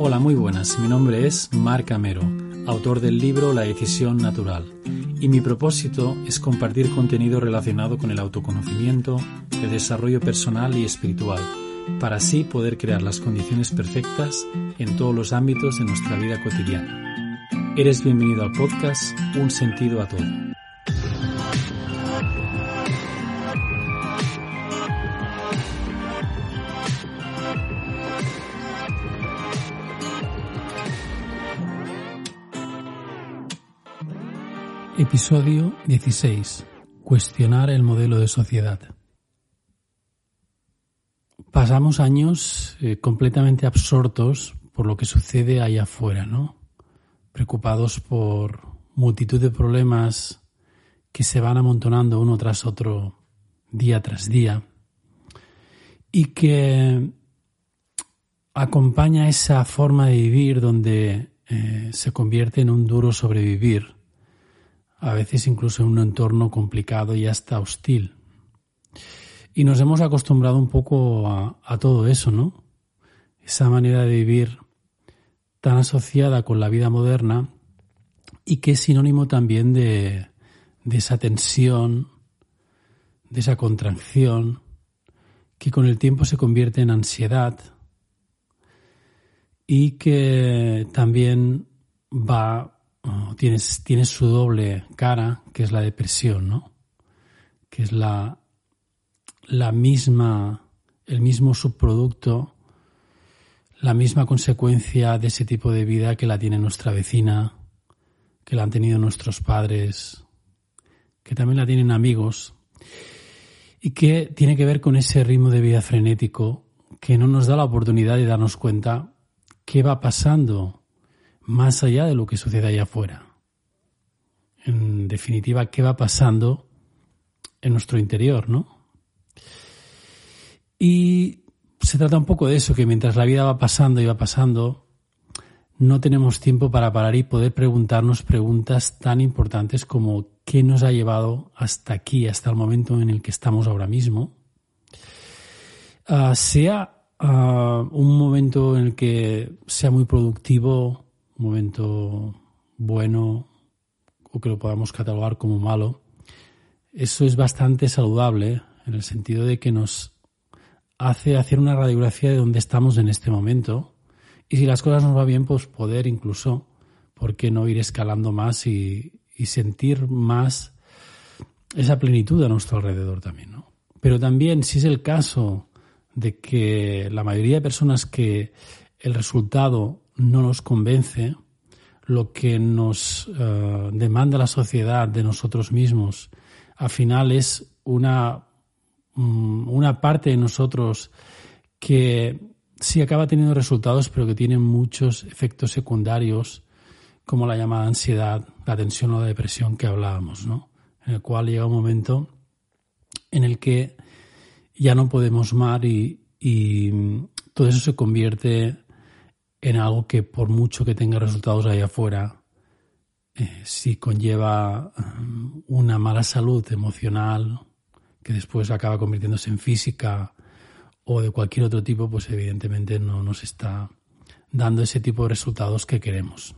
Hola, muy buenas. Mi nombre es Marc Amero, autor del libro La decisión natural. Y mi propósito es compartir contenido relacionado con el autoconocimiento, el desarrollo personal y espiritual, para así poder crear las condiciones perfectas en todos los ámbitos de nuestra vida cotidiana. Eres bienvenido al podcast Un sentido a todo. Episodio 16. Cuestionar el modelo de sociedad. Pasamos años eh, completamente absortos por lo que sucede allá afuera, ¿no? Preocupados por multitud de problemas que se van amontonando uno tras otro día tras día y que acompaña esa forma de vivir donde eh, se convierte en un duro sobrevivir a veces incluso en un entorno complicado y hasta hostil. Y nos hemos acostumbrado un poco a, todo eso, ¿no? Esa manera de vivir tan asociada con la vida moderna y que es sinónimo también de, de esa tensión, de esa contracción, que con el tiempo se convierte en ansiedad y que también va tienes, su doble cara, que es la depresión, ¿no? Que es la, la misma, el mismo subproducto, la misma consecuencia de ese tipo de vida que la tiene nuestra vecina, que la han tenido nuestros padres, que también la tienen amigos, y que tiene que ver con ese ritmo de vida frenético que no nos da la oportunidad de darnos cuenta qué va pasando más allá de lo que sucede allá afuera. En definitiva, qué va pasando en nuestro interior, ¿no? Y se trata un poco de eso, que mientras la vida va pasando y va pasando, no tenemos tiempo para parar y poder preguntarnos preguntas tan importantes como qué nos ha llevado hasta aquí, hasta el momento en el que estamos ahora mismo. Ah, sea ah, un momento en el que sea muy productivo, momento bueno o que lo podamos catalogar como malo, eso es bastante saludable en el sentido de que nos hace hacer una radiografía de dónde estamos en este momento y si las cosas nos van bien, pues poder incluso, ¿por qué no ir escalando más y, sentir más esa plenitud a nuestro alrededor también, ¿no? Pero también, si es el caso de que la mayoría de personas que el resultado no nos convence, lo que nos eh, demanda la sociedad de nosotros mismos, al final es una, mm, una parte de nosotros que sí acaba teniendo resultados, pero que tiene muchos efectos secundarios, como la llamada ansiedad, la tensión o la depresión que hablábamos, ¿no? En el cual llega un momento en el que ya no podemos más y, y mm, todo eso se convierte en algo que por mucho que tenga resultados allá afuera, eh, si conlleva um, una mala salud emocional que después acaba convirtiéndose en física o de cualquier otro tipo, pues evidentemente no nos está dando ese tipo de resultados que queremos.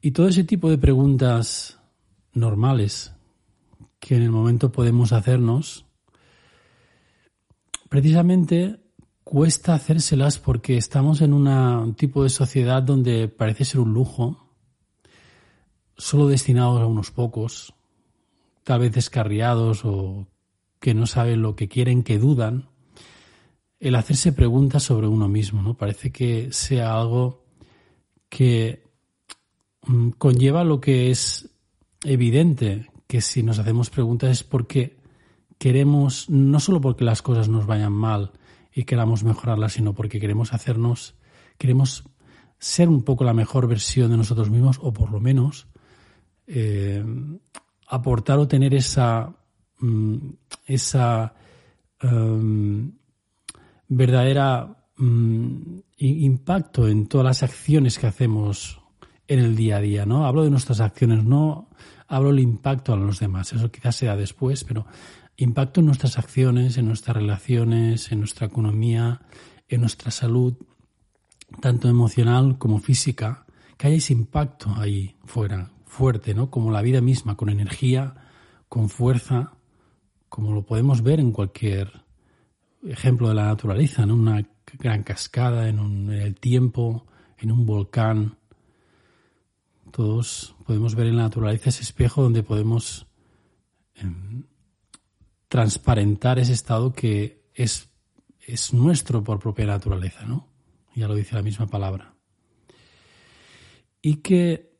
Y todo ese tipo de preguntas normales que en el momento podemos hacernos, precisamente cuesta hacérselas porque estamos en un tipo de sociedad donde parece ser un lujo, solo destinados a unos pocos, tal vez descarriados o que no saben lo que quieren, que dudan, el hacerse preguntas sobre uno mismo, ¿no? Parece que sea algo que mm, conlleva lo que es evidente, que si nos hacemos preguntas es porque queremos, no solo porque las cosas nos vayan mal, y queramos mejorarla, sino porque queremos hacernos, queremos ser un poco la mejor versión de nosotros mismos o por lo menos eh, aportar o tener esa, mm, esa em, verdadera mm, impacto en todas las acciones que hacemos en el día a día, ¿no? Hablo de nuestras acciones, no hablo del impacto a los demás, eso quizás sea después, pero impacto en nuestras acciones, en nuestras relaciones, en nuestra economía, en nuestra salud, tanto emocional como física, que haya ese impacto ahí fuera, fuerte, ¿no? Como la vida misma, con energía, con fuerza, como lo podemos ver en cualquier ejemplo de la naturaleza, en una gran cascada, en, en el tiempo, en un volcán. Todos podemos ver en la naturaleza ese espejo donde podemos em, transparentar ese estado que es, es nuestro por propia naturaleza, ¿no? Ya lo dice la misma palabra. Y que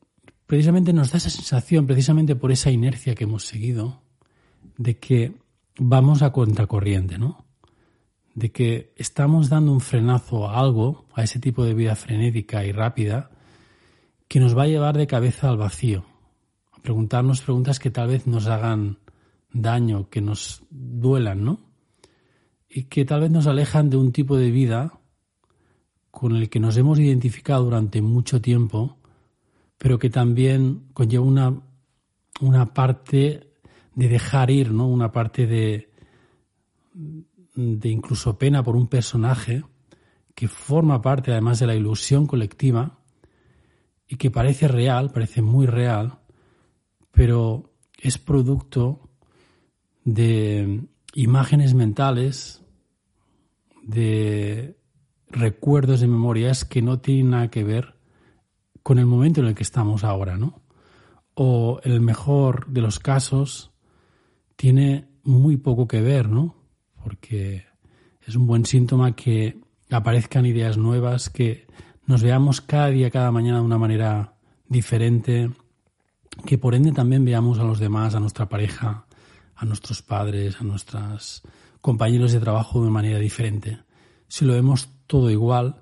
precisamente nos da esa sensación, precisamente por esa inercia que hemos seguido, de que vamos a contracorriente, ¿no? De que estamos dando un frenazo a algo, a ese tipo de vida frenética y rápida, que nos va a llevar de cabeza al vacío, a preguntarnos preguntas que tal vez nos hagan daño, que nos duelan, ¿no? Y que tal vez nos alejan de un tipo de vida con el que nos hemos identificado durante mucho tiempo, pero que también conlleva una, una parte de dejar ir, ¿no? Una parte de, de incluso pena por un personaje que forma parte además de la ilusión colectiva y que parece real, parece muy real, pero es producto de imágenes mentales, de recuerdos de memorias que no tienen nada que ver con el momento en el que estamos ahora, ¿no? O el mejor de los casos tiene muy poco que ver, ¿no? Porque es un buen síntoma que aparezcan ideas nuevas, que nos veamos cada día, cada mañana de una manera diferente, que por ende también veamos a los demás, a nuestra pareja, a nuestros padres, a nuestros compañeros de trabajo de manera diferente. Si lo vemos todo igual,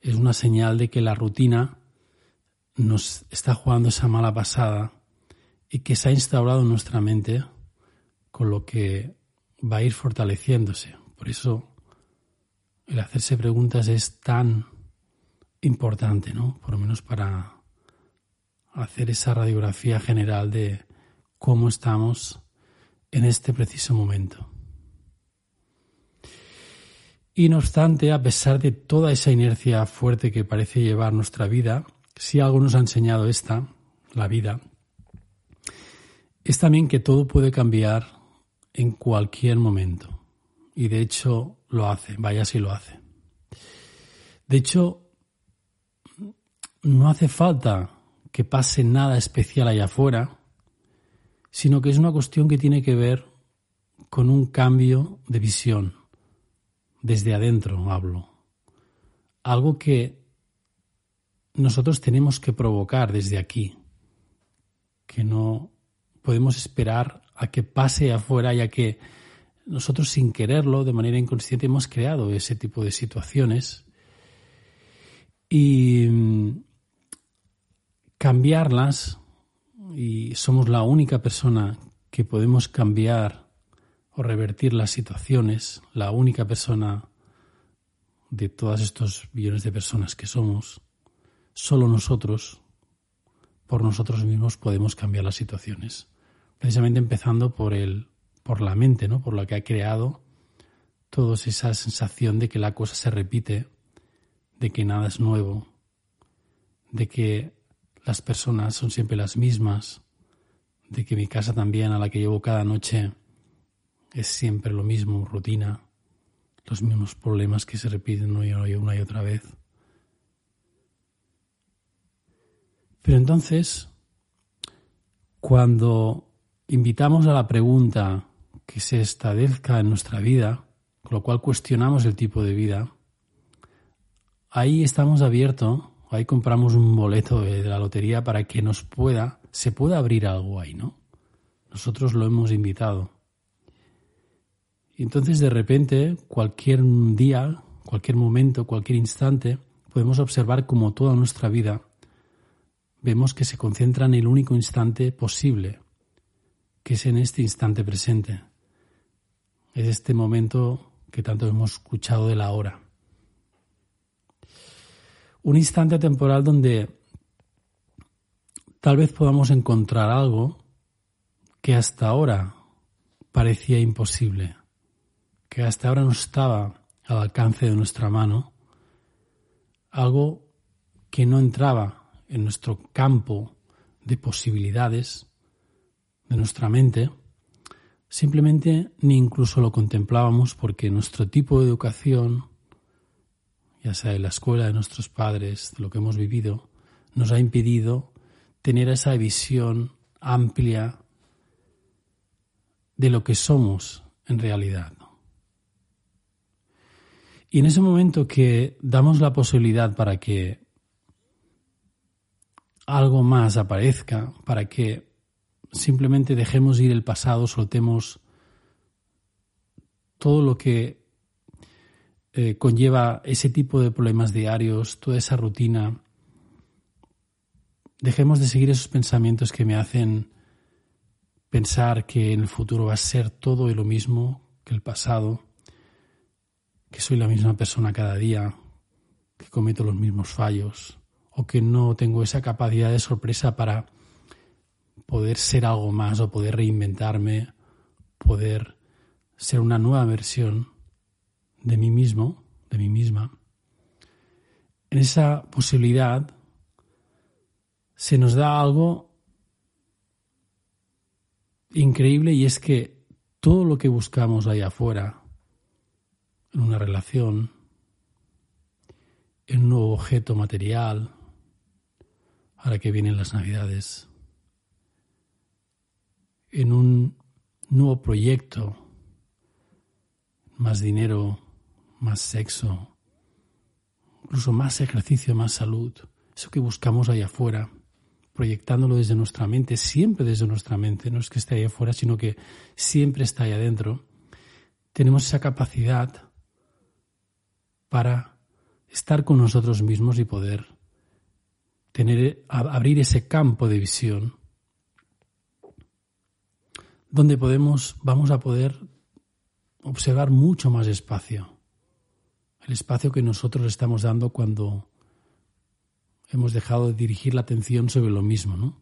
es una señal de que la rutina nos está jugando esa mala pasada y que se ha instaurado en nuestra mente, con lo que va a ir fortaleciéndose. Por eso el hacerse preguntas es tan importante, ¿no? Por lo menos para hacer esa radiografía general de cómo estamos en este preciso momento. Y no obstante, a pesar de toda esa inercia fuerte que parece llevar nuestra vida, si algo nos ha enseñado esta, la vida, es también que todo puede cambiar en cualquier momento. Y de hecho lo hace, vaya si lo hace. De hecho, no hace falta que pase nada especial allá afuera, sino que es una cuestión que tiene que ver con un cambio de visión. Desde adentro hablo. Algo que nosotros tenemos que provocar desde aquí, que no podemos esperar a que pase afuera, ya que nosotros sin quererlo, de manera inconsciente, hemos creado ese tipo de situaciones y mm, cambiarlas, y somos la única persona que podemos cambiar o revertir las situaciones, la única persona de todos estos billones de personas que somos, solo nosotros, por nosotros mismos, podemos cambiar las situaciones. Precisamente empezando por el, por la mente, ¿no? Por lo que ha creado toda esa sensación de que la cosa se repite, de que nada es nuevo, de que las personas son siempre las mismas, de que mi casa también a la que llevo cada noche es siempre lo mismo, rutina, los mismos problemas que se repiten una y otra vez. Pero entonces, cuando invitamos a la pregunta que se establezca en nuestra vida, con lo cual cuestionamos el tipo de vida, ahí estamos abiertos, ahí compramos un boleto de la lotería para que nos pueda, se pueda abrir algo ahí, ¿no? Nosotros lo hemos invitado. Y entonces de repente, cualquier día, cualquier momento, cualquier instante, podemos observar como toda nuestra vida vemos que se concentra en el único instante posible, que es en este instante presente. Es este momento que tanto hemos escuchado de la hora. Un instante temporal donde tal vez podamos encontrar algo que hasta ahora parecía imposible, que hasta ahora no estaba al alcance de nuestra mano, algo que no entraba en nuestro campo de posibilidades de nuestra mente, simplemente ni incluso lo contemplábamos porque nuestro tipo de educación, ya sea en la escuela de nuestros padres, de lo que hemos vivido, nos ha impedido tener esa visión amplia de lo que somos en realidad. Y en ese momento que damos la posibilidad para que algo más aparezca, para que simplemente dejemos ir el pasado, soltemos todo lo que eh, conlleva ese tipo de problemas diarios, toda esa rutina, dejemos de seguir esos pensamientos que me hacen pensar que en el futuro va a ser todo lo mismo que el pasado, que soy la misma persona cada día, que cometo los mismos fallos o que no tengo esa capacidad de sorpresa para poder ser algo más o poder reinventarme, poder ser una nueva versión de mí mismo, de mí misma. En esa posibilidad se nos da algo increíble y es que todo lo que buscamos ahí afuera, en una relación, en un nuevo objeto material, ahora que vienen las navidades, en un nuevo proyecto, más dinero, más sexo, incluso más ejercicio, más salud, eso que buscamos ahí afuera, proyectándolo desde nuestra mente, siempre desde nuestra mente, no es que esté ahí afuera, sino que siempre está ahí adentro, tenemos esa capacidad para estar con nosotros mismos y poder tener, abrir ese campo de visión donde podemos, vamos a poder observar mucho más espacio. El espacio que nosotros estamos dando cuando hemos dejado de dirigir la atención sobre lo mismo, ¿no?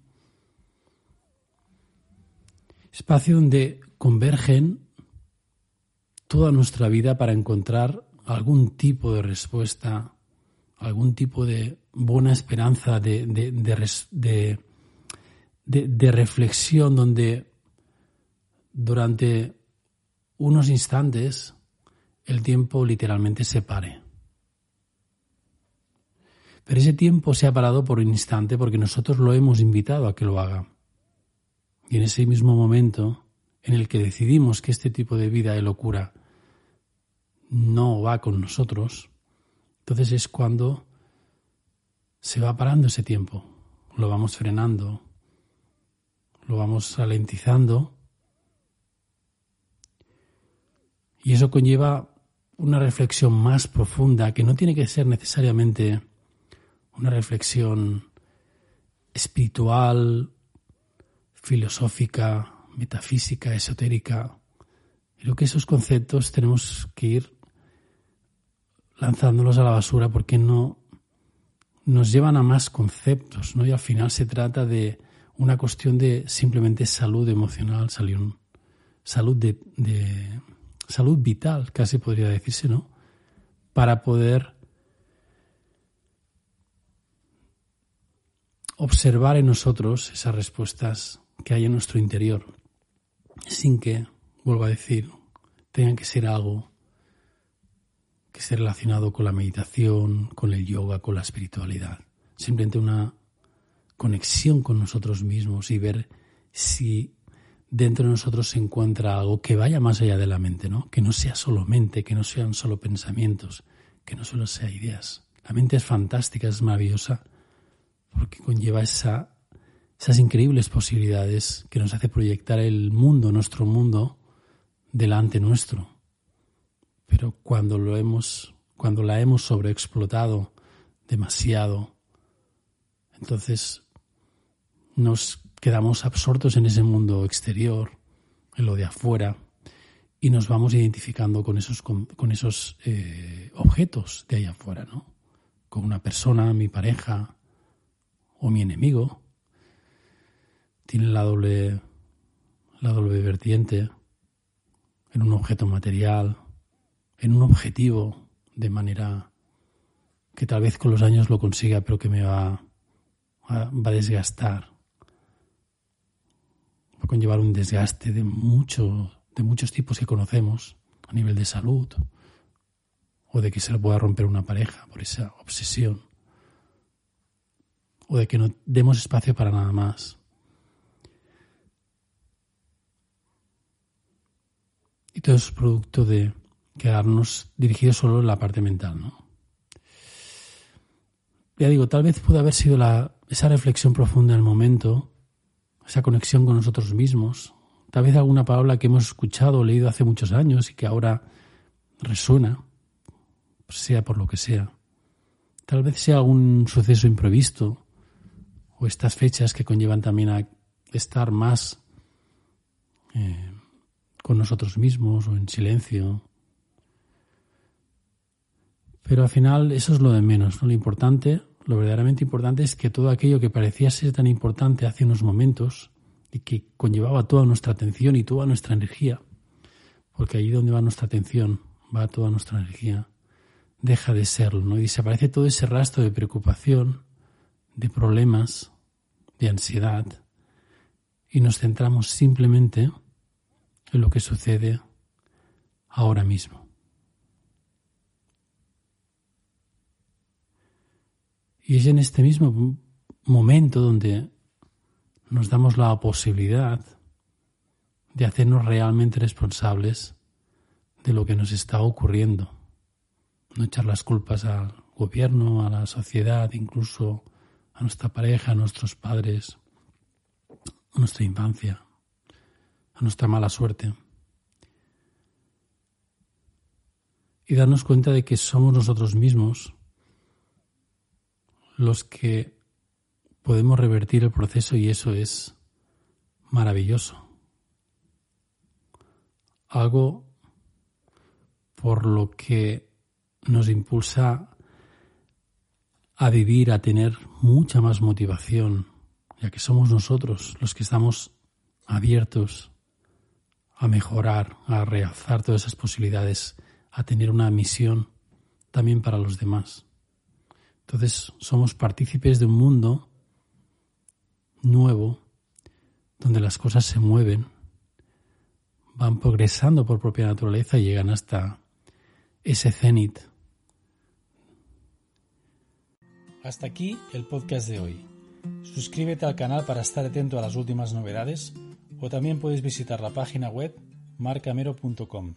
Espacio donde convergen toda nuestra vida para encontrar algún tipo de respuesta, algún tipo de buena esperanza, de, de, de reflexión, donde durante unos instantes el tiempo literalmente se pare. Pero ese tiempo se ha parado por un instante porque nosotros lo hemos invitado a que lo haga. Y en ese mismo momento en el que decidimos que este tipo de vida de locura no va con nosotros, entonces es cuando se va parando ese tiempo, lo vamos frenando, lo vamos ralentizando y eso conlleva una reflexión más profunda que no tiene que ser necesariamente una reflexión espiritual, filosófica, metafísica, esotérica. Creo que esos conceptos tenemos que ir lanzándolos a la basura porque no nos llevan a más conceptos, ¿no? Y al final se trata de una cuestión de simplemente salud emocional, salud, salud de, de salud vital, casi podría decirse, ¿no? Para poder observar en nosotros esas respuestas que hay en nuestro interior, sin que, vuelvo a decir, tengan que ser algo que esté relacionado con la meditación, con el yoga, con la espiritualidad. Simplemente una conexión con nosotros mismos y ver si dentro de nosotros se encuentra algo que vaya más allá de la mente, ¿no? Que no sea solo mente, que no sean solo pensamientos, que no solo sea ideas. La mente es fantástica, es maravillosa, porque conlleva esa, esas increíbles posibilidades que nos hace proyectar el mundo, nuestro mundo, delante nuestro. pero cuando lo hemos, cuando la hemos sobreexplotado demasiado, entonces nos quedamos absortos en ese mundo exterior, en lo de afuera, y nos vamos identificando con esos, con, esos eh, objetos de ahí afuera, ¿no? Con una persona, mi pareja o mi enemigo. Tiene la doble, la doble vertiente en un objeto material, en un objetivo de manera que tal vez con los años lo consiga, pero que me va, va a desgastar. Va a conllevar un desgaste de mucho de muchos tipos que conocemos a nivel de salud o de que se le pueda romper una pareja por esa obsesión o de que no demos espacio para nada más. Y todo es producto de quedarnos dirigidos solo en la parte mental. Ya digo, tal vez pueda haber sido la, esa reflexión profunda en el momento, esa conexión con nosotros mismos, Tal vez alguna palabra que hemos escuchado o leído hace muchos años y que ahora resuena, sea por lo que sea. Tal vez sea algún suceso imprevisto o estas fechas que conllevan también a estar más eh, con nosotros mismos o en silencio. Pero al final eso es lo de menos, ¿no? Lo importante, lo verdaderamente importante es que todo aquello que parecía ser tan importante hace unos momentos y que conllevaba toda nuestra atención y toda nuestra energía, porque allí donde va nuestra atención, va toda nuestra energía, deja de serlo, ¿no? Y desaparece todo ese rastro de preocupación, de problemas, de ansiedad, y nos centramos simplemente en lo que sucede ahora mismo. Y es en este mismo momento donde nos damos la posibilidad de hacernos realmente responsables de lo que nos está ocurriendo. No echar las culpas al gobierno, a la sociedad, incluso a nuestra pareja, a nuestros padres, a nuestra infancia, a nuestra mala suerte. Y darnos cuenta de que somos nosotros mismos los que podemos revertir el proceso y eso es maravilloso. Algo por lo que nos impulsa a vivir, a tener mucha más motivación, ya que somos nosotros los que estamos abiertos a mejorar, a realzar todas esas posibilidades, a tener una misión también para los demás. Entonces somos partícipes de un mundo nuevo, donde las cosas se mueven, van progresando por propia naturaleza y llegan hasta ese cenit. Hasta aquí el podcast de hoy. Suscríbete al canal para estar atento a las últimas novedades o también puedes visitar la página web marcamero.com.